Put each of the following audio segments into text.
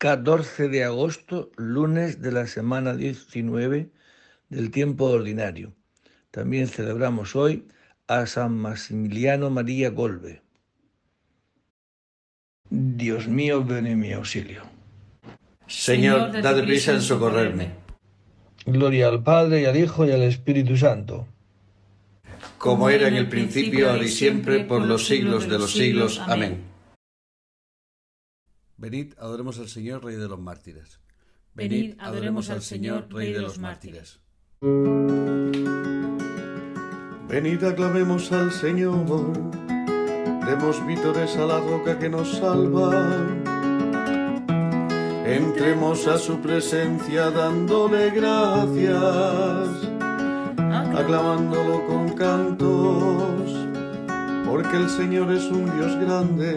14 de agosto, lunes de la semana 19 del tiempo ordinario. También celebramos hoy a San Maximiliano María Golbe. Dios mío, ven en mi auxilio. Señor, dad prisa en socorrerme. Gloria al Padre y al Hijo y al Espíritu Santo. Como era en el principio, ahora y siempre, por los siglos de los siglos. Amén. Venid, adoremos al Señor, Rey de los mártires. Venid, adoremos al Señor, Rey de los mártires. Venid, aclamemos al Señor, demos vítores a la roca que nos salva. Entremos a su presencia dándole gracias, aclamándolo con cantos, porque el Señor es un Dios grande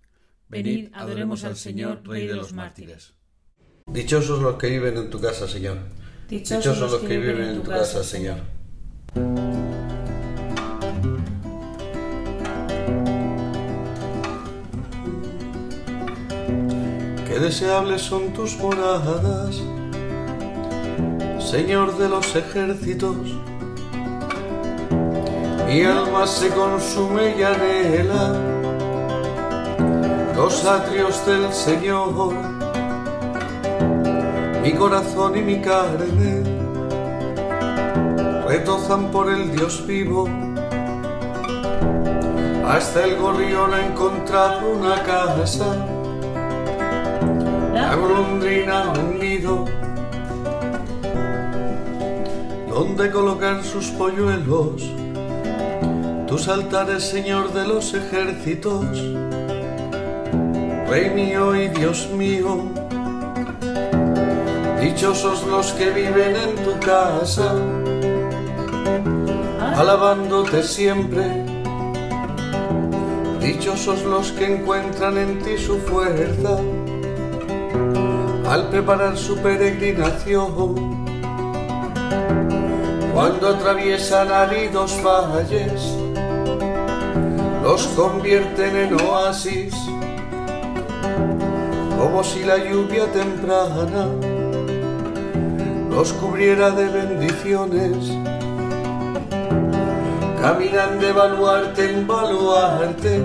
Venid, adoremos al Señor, Rey de los mártires. Dichosos los que viven en tu casa, Señor. Dichosos los que viven en tu casa, Señor. Qué deseables son tus moradas, Señor de los ejércitos. Mi alma se consume y anhela los atrios del Señor, mi corazón y mi carne retozan por el Dios vivo. Hasta el gorrión ha encontrado una casa, la golondrina un nido, donde colocar sus polluelos, tus altares, Señor de los ejércitos Rey mío y Dios mío, dichosos los que viven en tu casa, alabándote siempre. Dichosos los que encuentran en ti su fuerza al preparar su peregrinación. Cuando atraviesan áridos valles, los convierten en oasis como si la lluvia temprana los cubriera de bendiciones. Caminan de baluarte en baluarte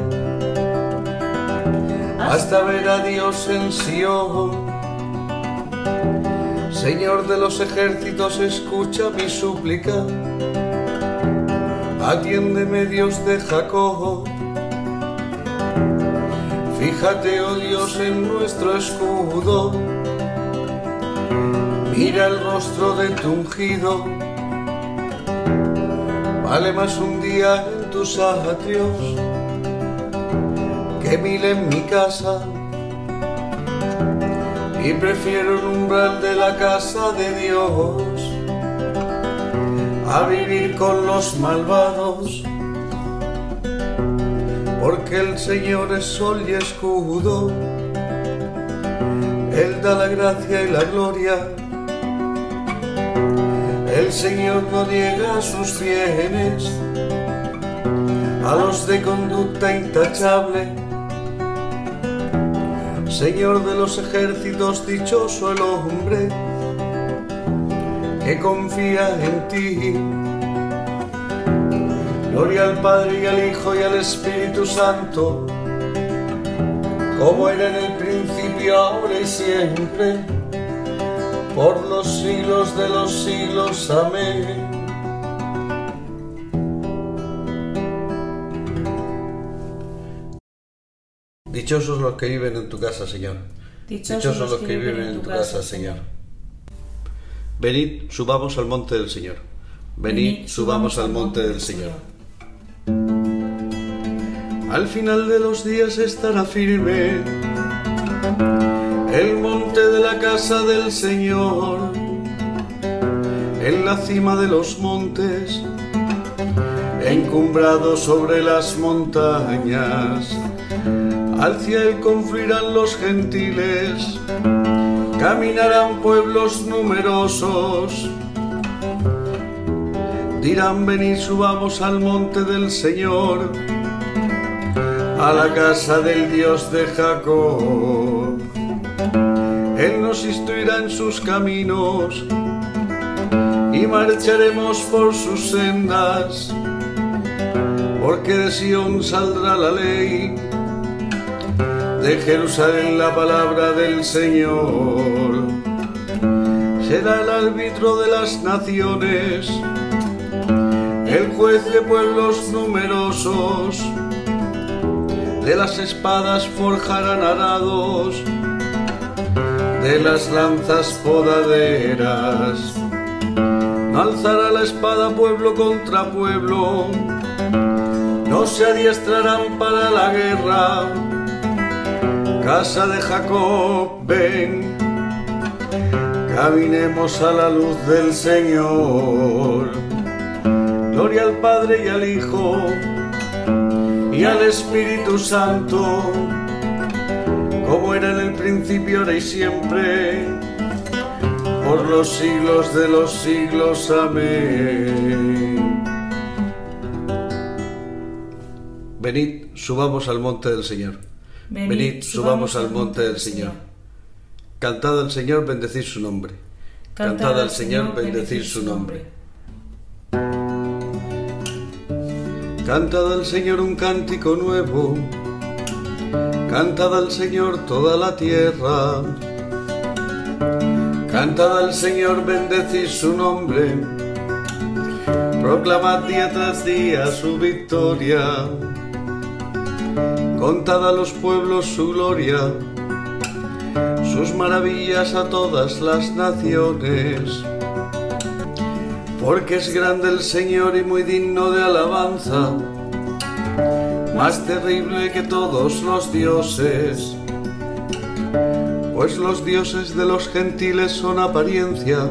hasta ver a Dios en Sion. Señor de los ejércitos, escucha mi súplica. Atiéndeme, Dios de Jacob Fíjate, oh Dios, en nuestro escudo. Mira el rostro de tu ungido. Vale más un día en tus atrios que mil en mi casa. Y prefiero el umbral de la casa de Dios a vivir con los malvados. Porque el Señor es sol y escudo. Él da la gracia y la gloria el Señor no niega sus bienes a los de conducta intachable. Señor de los ejércitos, dichoso el hombre que confía en ti. Gloria al Padre y al Hijo y al Espíritu Santo, como era en el principio, ahora y siempre por los siglos de los siglos. Amén. Dichosos los que viven en tu casa, Señor. Dichosos, los que viven en tu casa, Señor. Venid, subamos al monte del Señor. Venid, subamos al monte del Señor. Al final de los días estará firme el monte de la casa del Señor, en la cima de los montes, encumbrado sobre las montañas, hacia él confluirán los gentiles, caminarán pueblos numerosos, dirán venid subamos al monte del Señor, a la casa del Dios de Jacob él nos instruirá en sus caminos y marcharemos por sus sendas, porque de Sion saldrá la ley, de Jerusalén la palabra del Señor. Será el árbitro de las naciones, el juez de pueblos numerosos, de las espadas forjarán arados de las lanzas podaderas. Alzará la espada pueblo contra pueblo, no se adiestrarán para la guerra. Casa de Jacob, ven, caminemos a la luz del Señor. Gloria al Padre y al Hijo y al Espíritu Santo como era en el principio, ahora y siempre, por los siglos de los siglos. Amén. Venid, subamos al monte del Señor. Venid, subamos al monte del Señor. Cantad al Señor, bendecid su nombre. Cantad al Señor, bendecid su nombre. Cantad al Señor un cántico nuevo Cantad al Señor toda la tierra. Cantad al Señor, bendecid su nombre. Proclamad día tras día su victoria. Contad a los pueblos su gloria, sus maravillas a todas las naciones. Porque es grande el Señor y muy digno de alabanza más terrible que todos los dioses, pues los dioses de los gentiles son apariencia,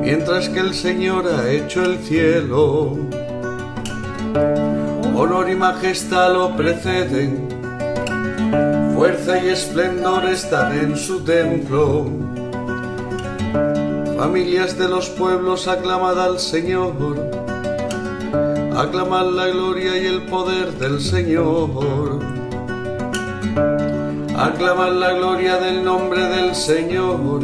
mientras que el Señor ha hecho el cielo. Honor y majestad lo preceden, fuerza y esplendor están en su templo. Familias de los pueblos aclamad al Señor aclamad la gloria y el poder del Señor. Aclamad la gloria del nombre del Señor.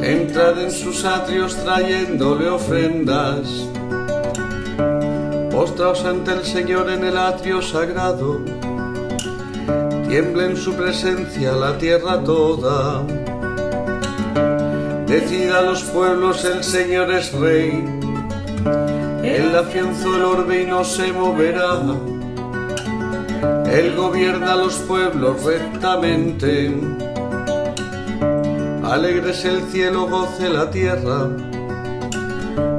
Entrad en sus atrios trayéndole ofrendas. Postraos ante el Señor en el atrio sagrado. Tiembla en su presencia la tierra toda. Decid a los pueblos el Señor es Rey él afianzó el orbe y no se moverá. Él gobierna los pueblos rectamente. Alegres el cielo, goce la tierra.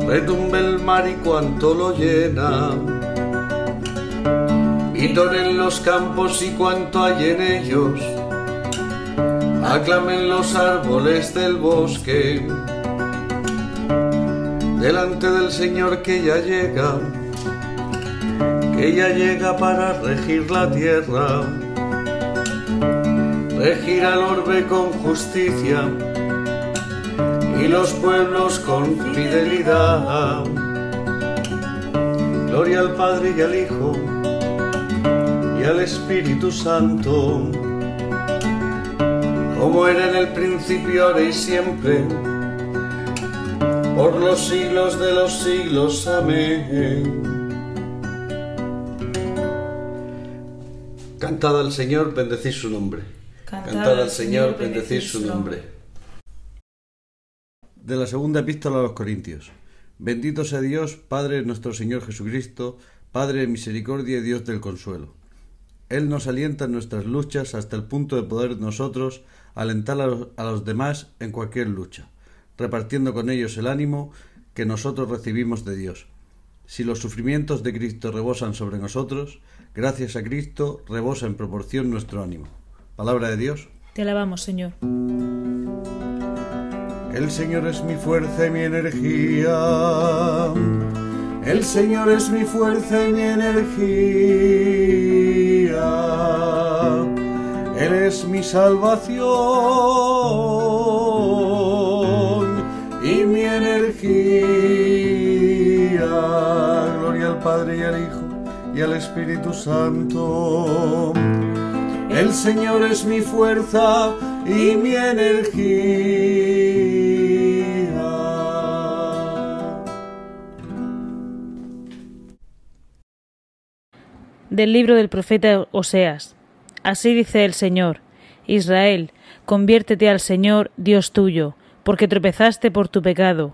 retumbe el mar y cuanto lo llena. Vitoren los campos y cuanto hay en ellos, aclamen los árboles del bosque, delante del Señor que ya llega, que ya llega para regir la tierra, regir al orbe con justicia y los pueblos con fidelidad. Gloria al Padre y al Hijo y al Espíritu Santo, como era en el principio, ahora y siempre, por los siglos de los siglos. Amén. Cantad al Señor, bendecid su nombre. Cantad al Señor, bendecid su nombre de la segunda epístola a los Corintios. Bendito sea Dios, Padre nuestro Señor Jesucristo, Padre de misericordia y Dios del consuelo. Él nos alienta en nuestras luchas hasta el punto de poder nosotros alentar a los, a los demás en cualquier lucha, repartiendo con ellos el ánimo que nosotros recibimos de Dios. Si los sufrimientos de Cristo rebosan sobre nosotros, gracias a Cristo rebosa en proporción nuestro ánimo. Palabra de Dios. Te alabamos, Señor. El Señor es mi fuerza y mi energía. El Señor es mi fuerza y mi energía. Él es mi salvación y mi energía. Gloria al Padre y al Hijo y al Espíritu Santo. El Señor es mi fuerza y mi energía. del libro del profeta Oseas. Así dice el Señor, Israel, conviértete al Señor, Dios tuyo, porque tropezaste por tu pecado.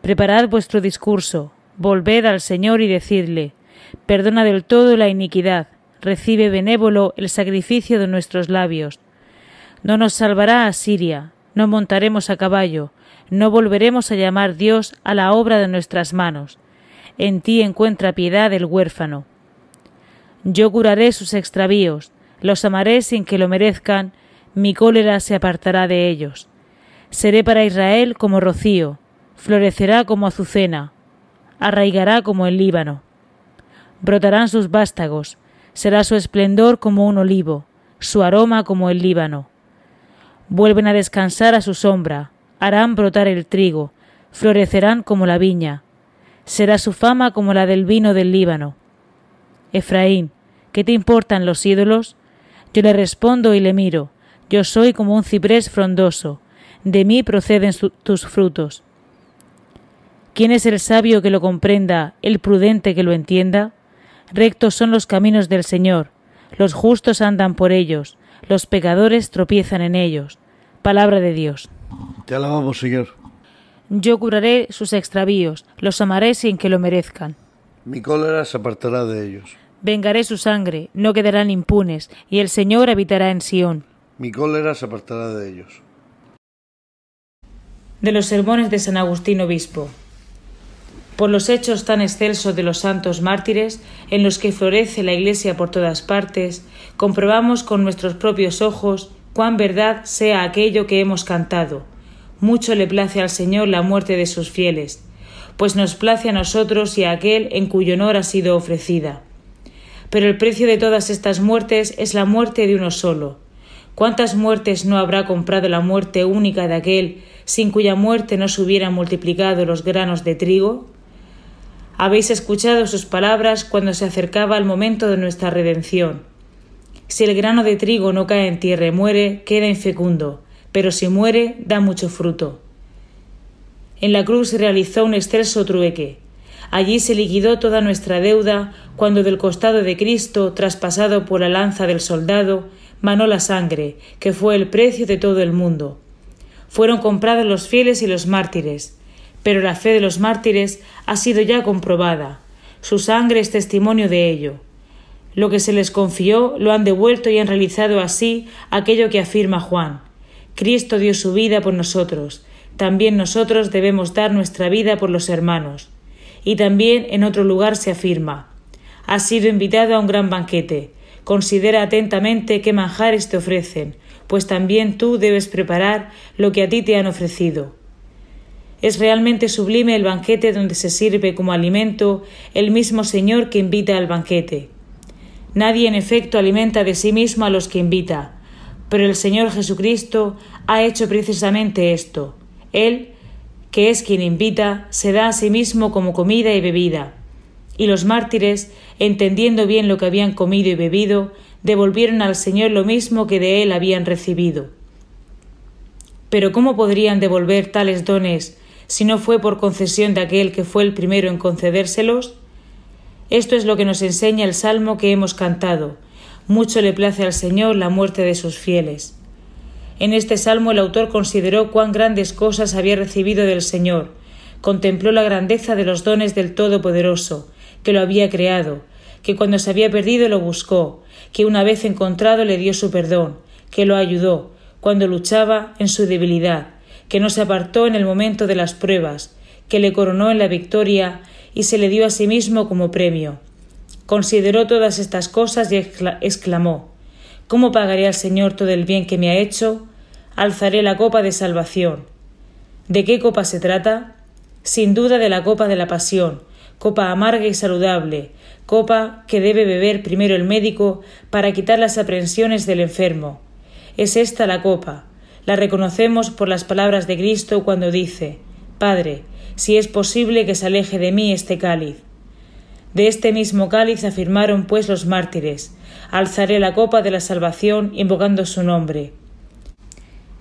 Preparad vuestro discurso, volved al Señor y decidle, perdona del todo la iniquidad, recibe benévolo el sacrificio de nuestros labios. No nos salvará Asiria, no montaremos a caballo, no volveremos a llamar Dios a la obra de nuestras manos. En ti encuentra piedad el huérfano. Yo curaré sus extravíos, los amaré sin que lo merezcan, mi cólera se apartará de ellos. Seré para Israel como rocío, florecerá como azucena, arraigará como el Líbano. Brotarán sus vástagos, será su esplendor como un olivo, su aroma como el Líbano. Vuelven a descansar a su sombra, harán brotar el trigo, florecerán como la viña. Será su fama como la del vino del Líbano Efraín, ¿qué te importan los ídolos? Yo le respondo y le miro, yo soy como un ciprés frondoso, de mí proceden tus frutos. ¿Quién es el sabio que lo comprenda, el prudente que lo entienda? Rectos son los caminos del Señor, los justos andan por ellos, los pecadores tropiezan en ellos. Palabra de Dios. Te alabamos, Señor. Yo curaré sus extravíos, los amaré sin que lo merezcan. Mi cólera se apartará de ellos. Vengaré su sangre, no quedarán impunes, y el Señor habitará en Sión. Mi cólera se apartará de ellos. De los sermones de San Agustín Obispo. Por los hechos tan excelsos de los santos mártires, en los que florece la Iglesia por todas partes, comprobamos con nuestros propios ojos cuán verdad sea aquello que hemos cantado. Mucho le place al Señor la muerte de sus fieles, pues nos place a nosotros y a aquel en cuyo honor ha sido ofrecida pero el precio de todas estas muertes es la muerte de uno solo. ¿Cuántas muertes no habrá comprado la muerte única de aquel sin cuya muerte no se hubieran multiplicado los granos de trigo? Habéis escuchado sus palabras cuando se acercaba el momento de nuestra redención. Si el grano de trigo no cae en tierra y muere, queda infecundo, pero si muere, da mucho fruto. En la cruz realizó un excelso trueque. Allí se liquidó toda nuestra deuda cuando del costado de Cristo, traspasado por la lanza del soldado, manó la sangre, que fue el precio de todo el mundo. Fueron comprados los fieles y los mártires, pero la fe de los mártires ha sido ya comprobada. Su sangre es testimonio de ello. Lo que se les confió lo han devuelto y han realizado así aquello que afirma Juan. Cristo dio su vida por nosotros, también nosotros debemos dar nuestra vida por los hermanos. Y también en otro lugar se afirma, has sido invitado a un gran banquete, considera atentamente qué manjares te ofrecen, pues también tú debes preparar lo que a ti te han ofrecido. Es realmente sublime el banquete donde se sirve como alimento el mismo Señor que invita al banquete. Nadie en efecto alimenta de sí mismo a los que invita, pero el Señor Jesucristo ha hecho precisamente esto. Él, que es quien invita, se da a sí mismo como comida y bebida. Y los mártires, entendiendo bien lo que habían comido y bebido, devolvieron al Señor lo mismo que de Él habían recibido. Pero ¿cómo podrían devolver tales dones si no fue por concesión de aquel que fue el primero en concedérselos? Esto es lo que nos enseña el salmo que hemos cantado. Mucho le place al Señor la muerte de sus fieles. En este salmo el autor consideró cuán grandes cosas había recibido del Señor, contempló la grandeza de los dones del Todopoderoso, que lo había creado, que cuando se había perdido lo buscó, que una vez encontrado le dio su perdón, que lo ayudó, cuando luchaba en su debilidad, que no se apartó en el momento de las pruebas, que le coronó en la victoria y se le dio a sí mismo como premio. Consideró todas estas cosas y exclamó ¿Cómo pagaré al Señor todo el bien que me ha hecho? Alzaré la copa de salvación. ¿De qué copa se trata? Sin duda de la copa de la pasión, copa amarga y saludable, copa que debe beber primero el médico para quitar las aprensiones del enfermo. Es esta la copa, la reconocemos por las palabras de Cristo cuando dice, Padre, si es posible que se aleje de mí este cáliz. De este mismo cáliz afirmaron pues los mártires, alzaré la copa de la salvación invocando su nombre.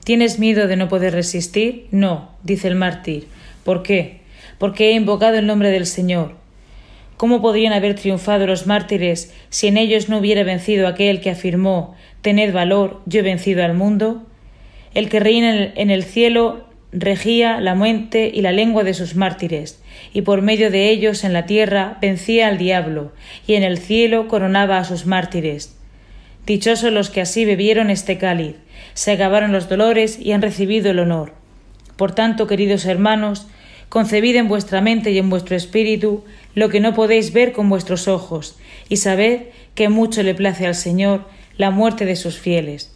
¿Tienes miedo de no poder resistir? No, dice el mártir. ¿Por qué? Porque he invocado el nombre del Señor. ¿Cómo podrían haber triunfado los mártires si en ellos no hubiera vencido aquel que afirmó Tened valor, yo he vencido al mundo? El que reina en el cielo regía la mente y la lengua de sus mártires, y por medio de ellos en la tierra vencía al diablo, y en el cielo coronaba a sus mártires. Dichosos los que así bebieron este cáliz, se acabaron los dolores y han recibido el honor. Por tanto, queridos hermanos, concebid en vuestra mente y en vuestro espíritu lo que no podéis ver con vuestros ojos, y sabed que mucho le place al Señor la muerte de sus fieles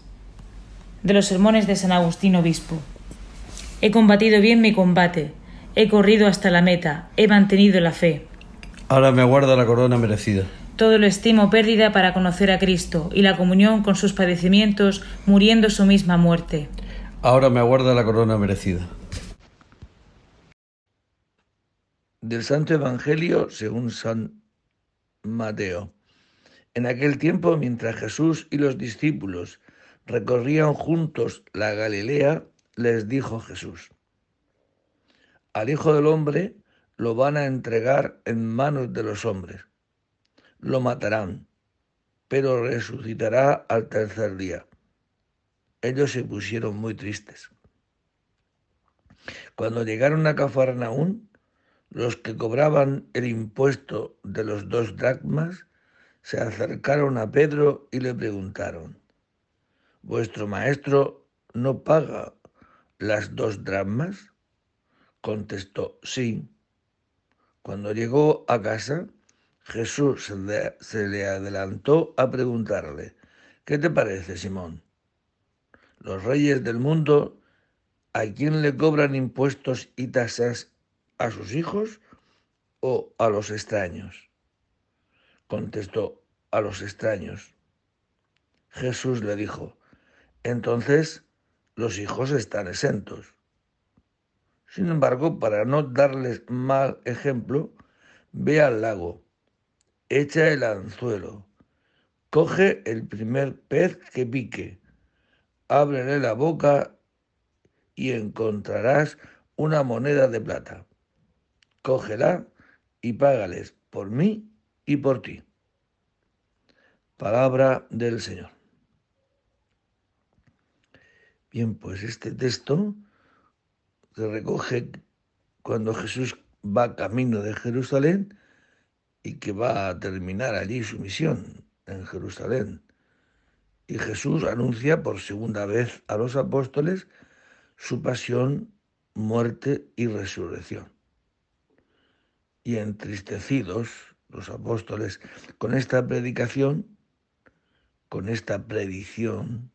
de los sermones de San Agustín Obispo. He combatido bien mi combate, he corrido hasta la meta, he mantenido la fe. Ahora me aguarda la corona merecida. Todo lo estimo pérdida para conocer a Cristo y la comunión con sus padecimientos, muriendo su misma muerte. Ahora me aguarda la corona merecida. Del Santo Evangelio según San Mateo. En aquel tiempo, mientras Jesús y los discípulos recorrían juntos la Galilea, les dijo Jesús, al Hijo del Hombre lo van a entregar en manos de los hombres, lo matarán, pero resucitará al tercer día. Ellos se pusieron muy tristes. Cuando llegaron a Cafarnaún, los que cobraban el impuesto de los dos dracmas se acercaron a Pedro y le preguntaron, ¿Vuestro maestro no paga las dos dracmas? Contestó, sí. Cuando llegó a casa, Jesús se le adelantó a preguntarle, ¿qué te parece, Simón? Los reyes del mundo, ¿a quién le cobran impuestos y tasas? ¿A sus hijos o a los extraños? Contestó, a los extraños. Jesús le dijo, entonces los hijos están exentos. Sin embargo, para no darles mal ejemplo, ve al lago, echa el anzuelo, coge el primer pez que pique, ábrele la boca y encontrarás una moneda de plata. Cógela y págales por mí y por ti. Palabra del Señor. Bien, pues este texto se recoge cuando Jesús va camino de Jerusalén y que va a terminar allí su misión en Jerusalén. Y Jesús anuncia por segunda vez a los apóstoles su pasión muerte y resurrección. Y entristecidos los apóstoles con esta predicación, con esta predicción,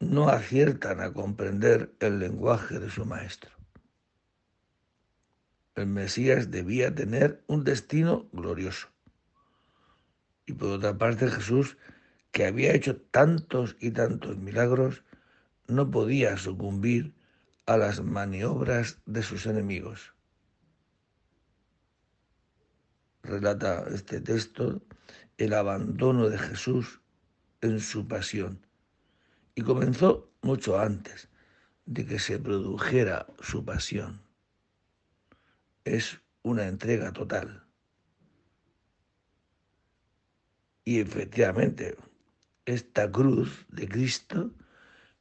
no aciertan a comprender el lenguaje de su maestro. El Mesías debía tener un destino glorioso. Y por otra parte Jesús, que había hecho tantos y tantos milagros, no podía sucumbir a las maniobras de sus enemigos. Relata este texto el abandono de Jesús en su pasión y comenzó mucho antes de que se produjera su pasión. Es una entrega total. Y efectivamente, esta cruz de Cristo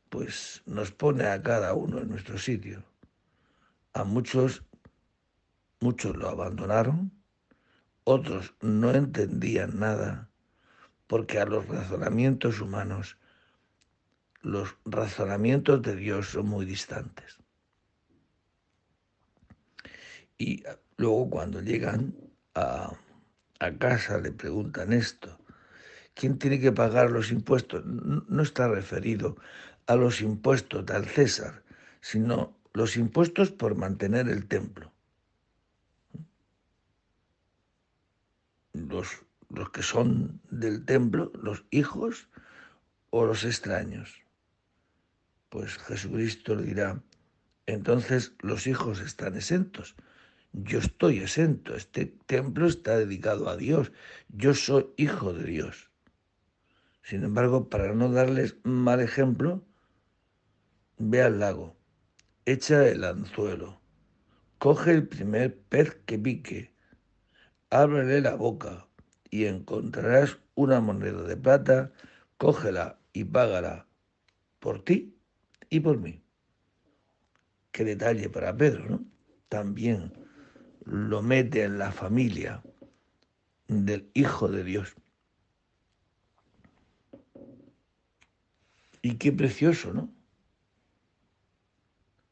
pues nos pone a cada uno en nuestro sitio. A muchos, muchos lo abandonaron, otros no entendían nada, porque a los razonamientos humanos, los razonamientos de Dios son muy distantes. Y luego cuando llegan a, a casa le preguntan esto, ¿quién tiene que pagar los impuestos? No está referido a los impuestos del César, sino los impuestos por mantener el templo. Los, los que son del templo, los hijos o los extraños. Pues Jesucristo le dirá, entonces los hijos están exentos. Yo estoy exento, este templo está dedicado a Dios, yo soy hijo de Dios. Sin embargo, para no darles mal ejemplo, Ve al lago, echa el anzuelo, coge el primer pez que pique, ábrele la boca y encontrarás una moneda de plata, cógela y págala por ti y por mí. Qué detalle para Pedro, ¿no? También lo mete en la familia del Hijo de Dios. Y qué precioso, ¿no?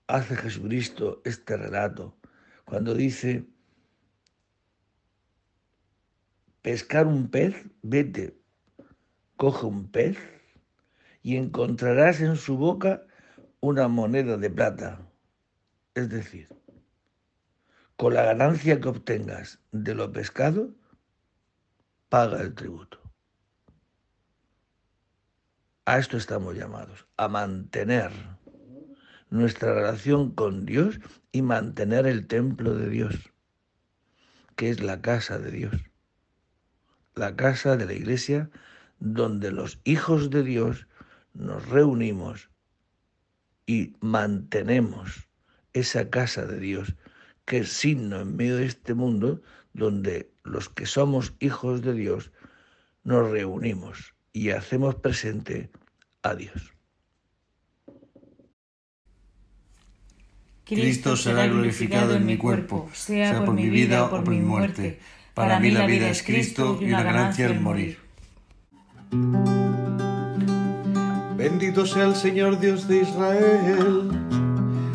hace Jesucristo este relato cuando dice, pescar un pez, vete, coge un pez y encontrarás en su boca una moneda de plata. Es decir, con la ganancia que obtengas de lo pescado, paga el tributo. A esto estamos llamados, a mantener nuestra relación con Dios y mantener el templo de Dios, que es la casa de Dios, la casa de la iglesia donde los hijos de Dios nos reunimos y mantenemos esa casa de Dios, que es signo en medio de este mundo donde los que somos hijos de Dios nos reunimos y hacemos presente a Dios. Cristo será glorificado en mi cuerpo, sea por mi vida o por mi muerte. Para mí la vida es Cristo y una ganancia el morir. Bendito sea el Señor Dios de Israel,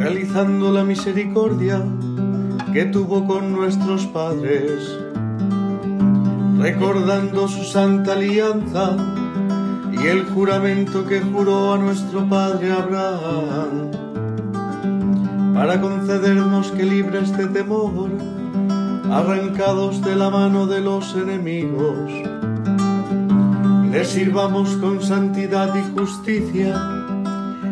realizando la misericordia que tuvo con nuestros padres, recordando su santa alianza y el juramento que juró a nuestro padre Abraham, para concedernos que libres de temor, arrancados de la mano de los enemigos, le sirvamos con santidad y justicia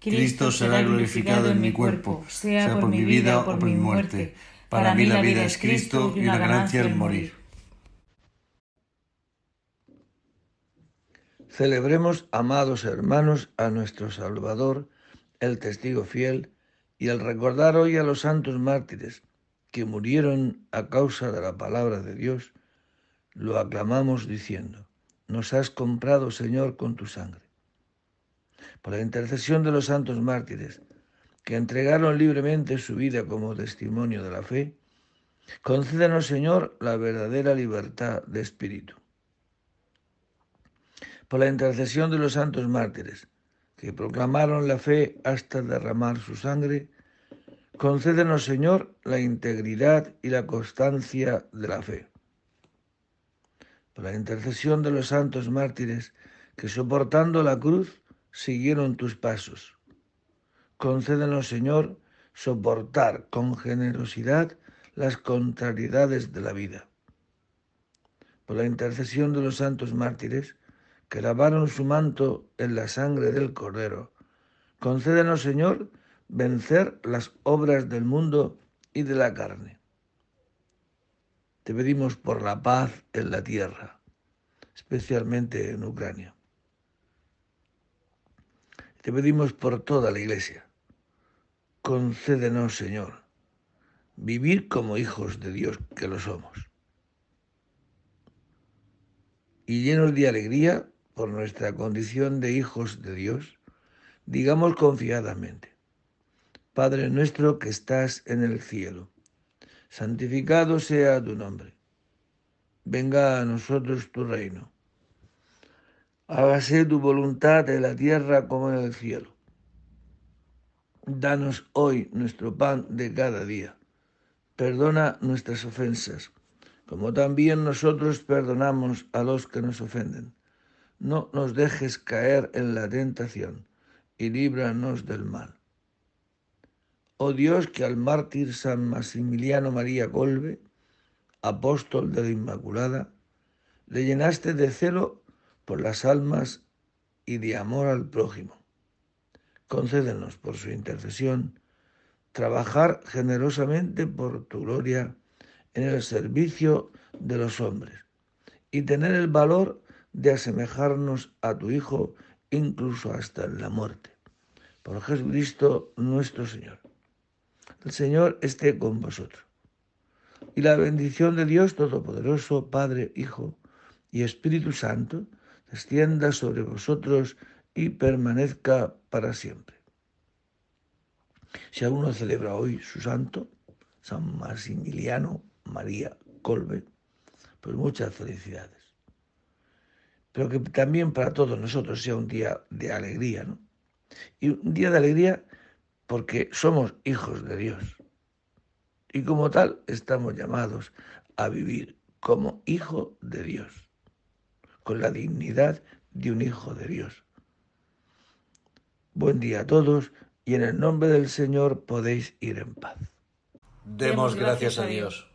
Cristo será glorificado en mi cuerpo, sea por mi vida o por mi muerte. Para mí la vida es Cristo y una ganancia el morir. Celebremos, amados hermanos, a nuestro Salvador, el testigo fiel, y al recordar hoy a los santos mártires que murieron a causa de la palabra de Dios, lo aclamamos diciendo, nos has comprado, Señor, con tu sangre. Por la intercesión de los santos mártires, que entregaron libremente su vida como testimonio de la fe, concédenos, Señor, la verdadera libertad de espíritu por la intercesión de los santos mártires, que proclamaron la fe hasta derramar su sangre, concédenos, Señor, la integridad y la constancia de la fe. Por la intercesión de los santos mártires, que soportando la cruz siguieron tus pasos, concédenos, Señor, soportar con generosidad las contrariedades de la vida. Por la intercesión de los santos mártires, que lavaron su manto en la sangre del Cordero. Concédenos, Señor, vencer las obras del mundo y de la carne. Te pedimos por la paz en la tierra, especialmente en Ucrania. Te pedimos por toda la Iglesia. Concédenos, Señor, vivir como hijos de Dios que lo somos. Y llenos de alegría, por nuestra condición de hijos de Dios, digamos confiadamente, Padre nuestro que estás en el cielo, santificado sea tu nombre, venga a nosotros tu reino, hágase tu voluntad en la tierra como en el cielo. Danos hoy nuestro pan de cada día. Perdona nuestras ofensas, como también nosotros perdonamos a los que nos ofenden no nos dejes caer en la tentación y líbranos del mal. Oh Dios, que al mártir San Maximiliano María Colbe, apóstol de la Inmaculada, le llenaste de celo por las almas y de amor al prójimo. Concédenos por su intercesión trabajar generosamente por tu gloria en el servicio de los hombres y tener el valor de asemejarnos a tu Hijo incluso hasta la muerte. Por Jesucristo nuestro Señor. El Señor esté con vosotros. Y la bendición de Dios Todopoderoso, Padre, Hijo y Espíritu Santo, descienda sobre vosotros y permanezca para siempre. Si alguno celebra hoy su santo, San Maximiliano María Colbe, pues muchas felicidades pero que también para todos nosotros sea un día de alegría, ¿no? Y un día de alegría porque somos hijos de Dios. Y como tal estamos llamados a vivir como hijo de Dios, con la dignidad de un hijo de Dios. Buen día a todos y en el nombre del Señor podéis ir en paz. Demos gracias a Dios.